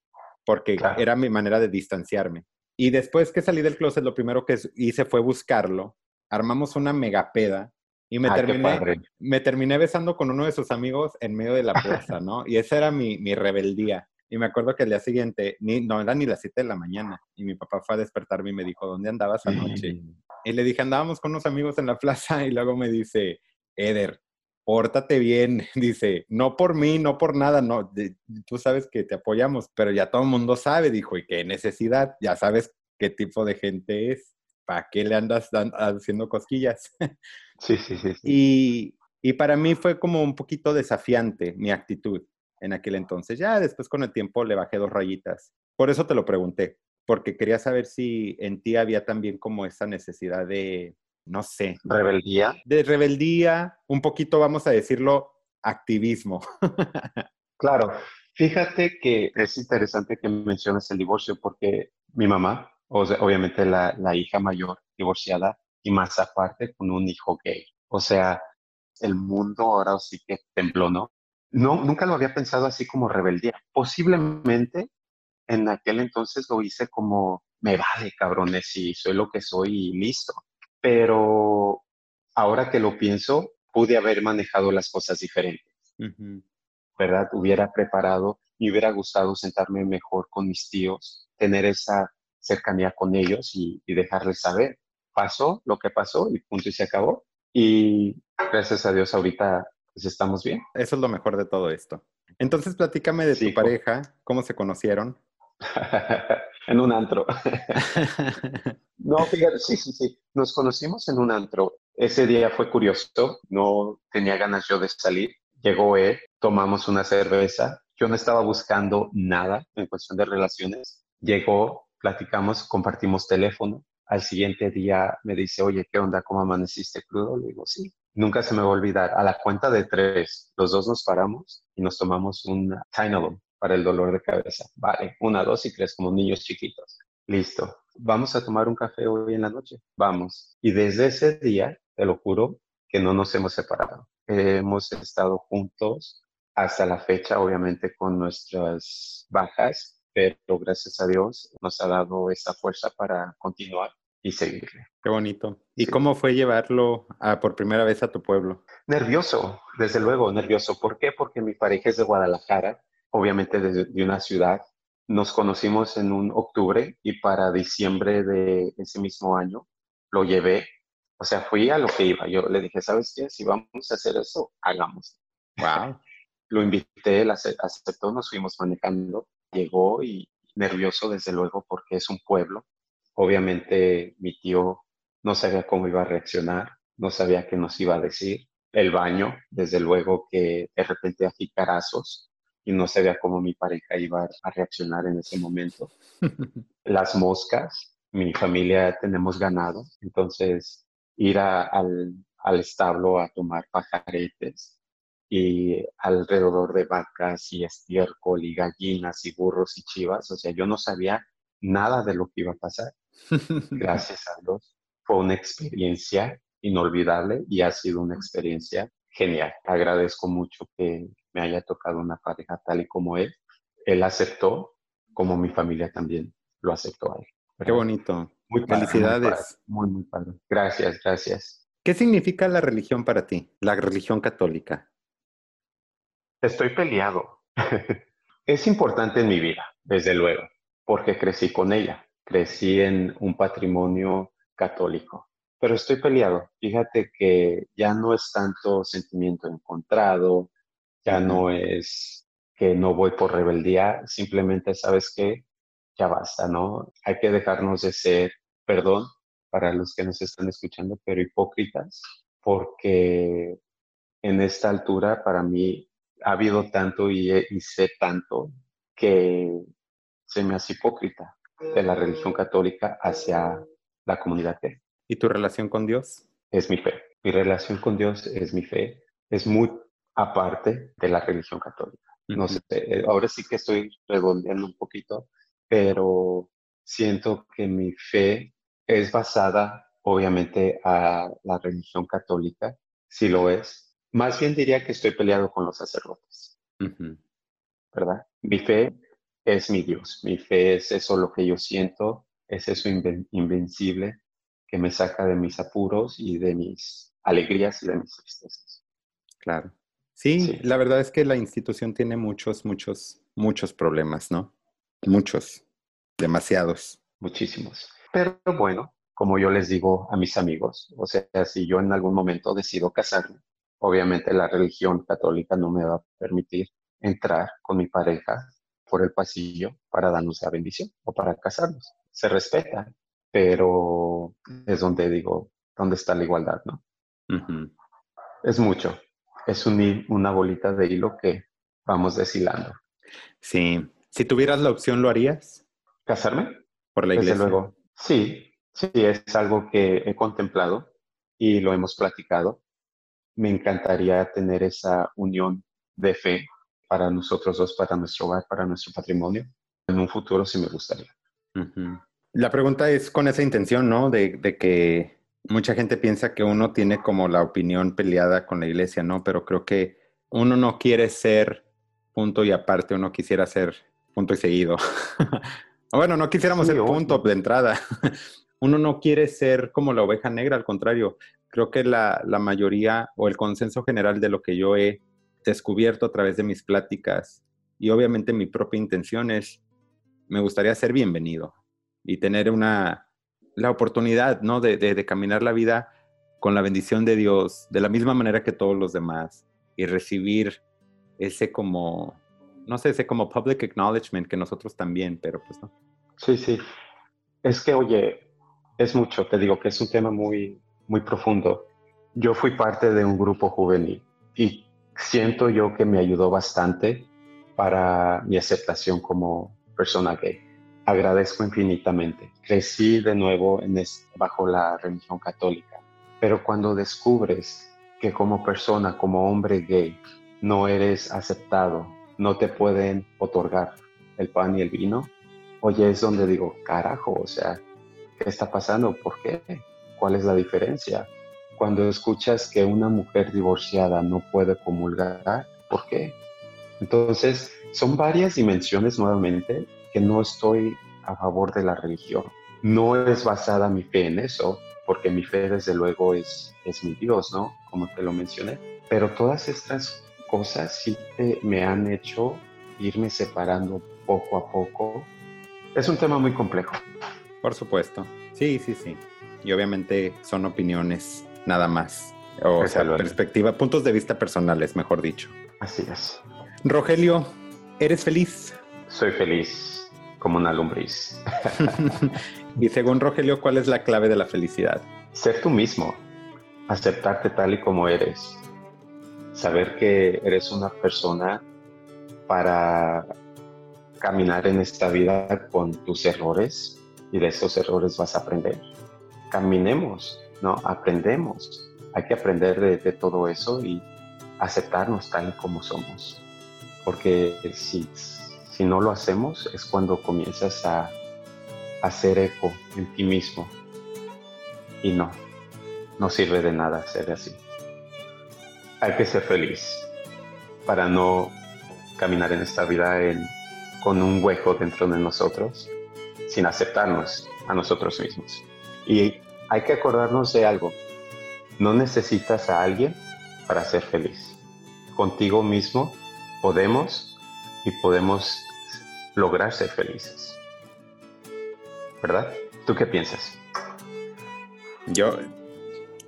porque era mi manera de distanciarme. Y después que salí del closet, lo primero que hice fue buscarlo. Armamos una megapeda y me, ah, terminé, me terminé besando con uno de sus amigos en medio de la plaza, ¿no? Y esa era mi, mi rebeldía. Y me acuerdo que el día siguiente, ni, no era ni las 7 de la mañana, y mi papá fue a despertarme y me dijo, ¿dónde andabas anoche? Y le dije, andábamos con unos amigos en la plaza, y luego me dice, Eder, pórtate bien, dice, no por mí, no por nada, no, tú sabes que te apoyamos, pero ya todo el mundo sabe, dijo, y qué necesidad, ya sabes qué tipo de gente es, ¿para qué le andas haciendo cosquillas? Sí, sí, sí. Y, y para mí fue como un poquito desafiante mi actitud en aquel entonces. Ya después con el tiempo le bajé dos rayitas. Por eso te lo pregunté, porque quería saber si en ti había también como esa necesidad de, no sé. Rebeldía. De rebeldía, un poquito, vamos a decirlo, activismo. claro, fíjate que es interesante que menciones el divorcio porque mi mamá, o obviamente la, la hija mayor divorciada y más aparte con un hijo gay. O sea, el mundo ahora sí que tembló, ¿no? No, nunca lo había pensado así como rebeldía. Posiblemente en aquel entonces lo hice como, me vale, cabrones, y soy lo que soy y listo pero ahora que lo pienso, pude haber manejado las cosas diferentes, ¿verdad? Hubiera preparado, me hubiera gustado sentarme mejor con mis tíos, tener esa cercanía con ellos y, dejarles saber. Pasó lo que pasó y punto y se acabó. Y gracias a Dios ahorita pues estamos bien. Eso es lo mejor de todo esto. Entonces platícame de tu pareja, cómo se conocieron. en un antro. no, fíjate, sí, sí, sí. Nos conocimos en un antro. Ese día fue curioso. No tenía ganas yo de salir. Llegó él, tomamos una cerveza. Yo no estaba buscando nada en cuestión de relaciones. Llegó, platicamos, compartimos teléfono. Al siguiente día me dice, oye, ¿qué onda? ¿Cómo amaneciste crudo? Le digo, sí. Nunca se me va a olvidar. A la cuenta de tres, los dos nos paramos y nos tomamos un Tylenol para el dolor de cabeza. Vale, una, dos y tres, como niños chiquitos. Listo. Vamos a tomar un café hoy en la noche. Vamos. Y desde ese día, te lo juro, que no nos hemos separado. Hemos estado juntos hasta la fecha, obviamente con nuestras bajas, pero gracias a Dios nos ha dado esa fuerza para continuar y seguirle. Qué bonito. ¿Y cómo fue llevarlo por primera vez a tu pueblo? Nervioso, desde luego, nervioso. ¿Por qué? Porque mi pareja es de Guadalajara obviamente desde de una ciudad nos conocimos en un octubre y para diciembre de ese mismo año lo llevé. O sea, fui a lo que iba. Yo le dije, ¿sabes qué? Si vamos a hacer eso, hagamos. Wow. lo invité, él aceptó, nos fuimos manejando. Llegó y nervioso, desde luego, porque es un pueblo. Obviamente mi tío no sabía cómo iba a reaccionar, no sabía qué nos iba a decir. El baño, desde luego que de repente aquí carazos y no sabía cómo mi pareja iba a reaccionar en ese momento. Las moscas, mi familia tenemos ganado, entonces ir al, al establo a tomar pajaretes y alrededor de vacas y estiércol y gallinas y burros y chivas, o sea, yo no sabía nada de lo que iba a pasar. Gracias a Dios, fue una experiencia inolvidable y ha sido una experiencia genial. Agradezco mucho que me haya tocado una pareja tal y como él. Él aceptó, como mi familia también lo aceptó a él. Qué bonito. Muy Felicidades. Muy, muy, padre. Gracias, gracias. ¿Qué significa la religión para ti, la religión católica? Estoy peleado. es importante en mi vida, desde luego, porque crecí con ella. Crecí en un patrimonio católico pero estoy peleado. Fíjate que ya no es tanto sentimiento encontrado, ya no es que no voy por rebeldía, simplemente sabes que ya basta, ¿no? Hay que dejarnos de ser, perdón para los que nos están escuchando, pero hipócritas, porque en esta altura para mí ha habido tanto y, y sé tanto que se me hace hipócrita de la religión católica hacia la comunidad gay. ¿Y tu relación con Dios? Es mi fe. Mi relación con Dios es mi fe. Es muy aparte de la religión católica. No sé, eh, ahora sí que estoy redondeando un poquito, pero siento que mi fe es basada, obviamente, a la religión católica, si lo es. Más bien diría que estoy peleado con los sacerdotes, ¿verdad? Mi fe es mi Dios, mi fe es eso lo que yo siento, es eso invencible que me saca de mis apuros y de mis alegrías y de mis tristezas. Claro. Sí, la verdad es que la institución tiene muchos, muchos, muchos problemas, ¿no? Muchos, demasiados. Muchísimos. Pero bueno, como yo les digo a mis amigos, o sea, si yo en algún momento decido casarme, obviamente la religión católica no me va a permitir entrar con mi pareja por el pasillo para darnos la bendición o para casarnos. Se respeta, pero es donde digo, ¿dónde está la igualdad? ¿no? Es mucho, es una bolita de hilo que vamos deshilando. Sí, si tuvieras la opción, ¿lo harías? ¿Casarme? Por la iglesia. Desde luego, sí, sí, es algo que he contemplado y lo hemos platicado. Me encantaría tener esa unión de fe para nosotros dos, para nuestro hogar, para nuestro patrimonio. En un futuro sí me gustaría. La pregunta es con esa intención, ¿no? De, que mucha gente piensa que uno tiene como la opinión peleada con la iglesia, ¿no? Pero creo que uno no quiere ser punto y aparte, uno quisiera ser punto y seguido. bueno, no quisiéramos ser punto de entrada. uno no quiere ser como la oveja negra, al contrario. Creo que la, la mayoría o el consenso general de lo que yo he descubierto a través de mis pláticas y obviamente mi propia intención es, me gustaría ser bienvenido y tener una, la oportunidad, ¿no? De, de, caminar la vida con la bendición de Dios de la misma manera que todos los demás y recibir ese como, no sé, ese como public acknowledgement que nosotros también, pero pues no. Sí, sí. Es que, oye, es mucho, te digo que es un tema muy, muy profundo. Yo fui parte de un grupo juvenil y siento yo que me ayudó bastante para mi aceptación como persona gay agradezco infinitamente. Crecí de nuevo bajo la religión católica, pero cuando descubres que como persona, como hombre gay, no eres aceptado, no te pueden otorgar el pan y el vino, oye, es donde digo, carajo, o sea, ¿qué está pasando? ¿Por qué? ¿Cuál es la diferencia? Cuando escuchas que una mujer divorciada no puede comulgar, ¿por qué? Entonces, son varias dimensiones nuevamente que no estoy a favor de la religión. No es basada mi fe en eso, porque mi fe desde luego es, es mi Dios, ¿no? Como te lo mencioné. Pero todas estas cosas sí me han hecho irme separando poco a poco. Es un tema muy complejo. Por supuesto. Sí, sí, sí. Y obviamente son opiniones nada más. O sea, perspectiva, puntos de vista personales, mejor dicho. Así es. Rogelio, ¿eres feliz? Soy feliz como una lombriz. y según Rogelio, ¿cuál es la clave de la felicidad? Ser tú mismo, aceptarte tal y como eres, saber que eres una persona para caminar en esta vida con tus errores y de esos errores vas a aprender. Caminemos, ¿no? Aprendemos. Hay que aprender de, todo eso y aceptarnos tal y como somos. Porque si, si no lo hacemos es cuando comienzas a hacer eco en ti mismo. Y no, no sirve de nada ser así. Hay que ser feliz para no caminar en esta vida con un hueco dentro de nosotros, sin aceptarnos a nosotros mismos. Y hay que acordarnos de algo, no necesitas a alguien para ser feliz. Contigo mismo podemos y podemos lograr ser felices. ¿Verdad? ¿Tú qué piensas? Yo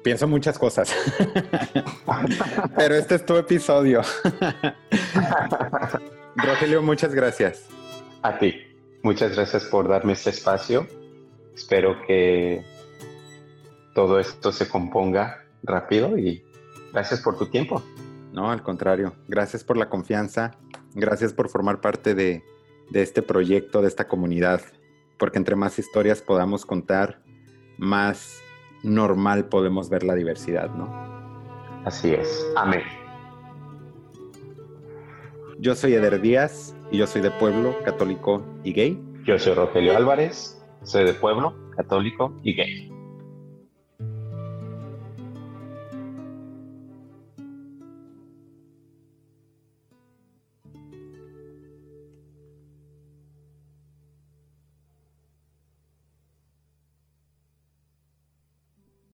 pienso muchas cosas, pero este es tu episodio. Rogelio, muchas gracias. A ti, muchas gracias por darme este espacio. Espero que todo esto se componga rápido y gracias por tu tiempo. No, al contrario, gracias por la confianza, gracias por formar parte de, de este proyecto, de esta comunidad, porque entre más historias podamos contar, más normal podemos ver la diversidad, ¿no? Así es. Amén. Yo soy Eder Díaz y yo soy de pueblo católico y gay. Yo soy Rogelio Álvarez, soy de pueblo católico y gay.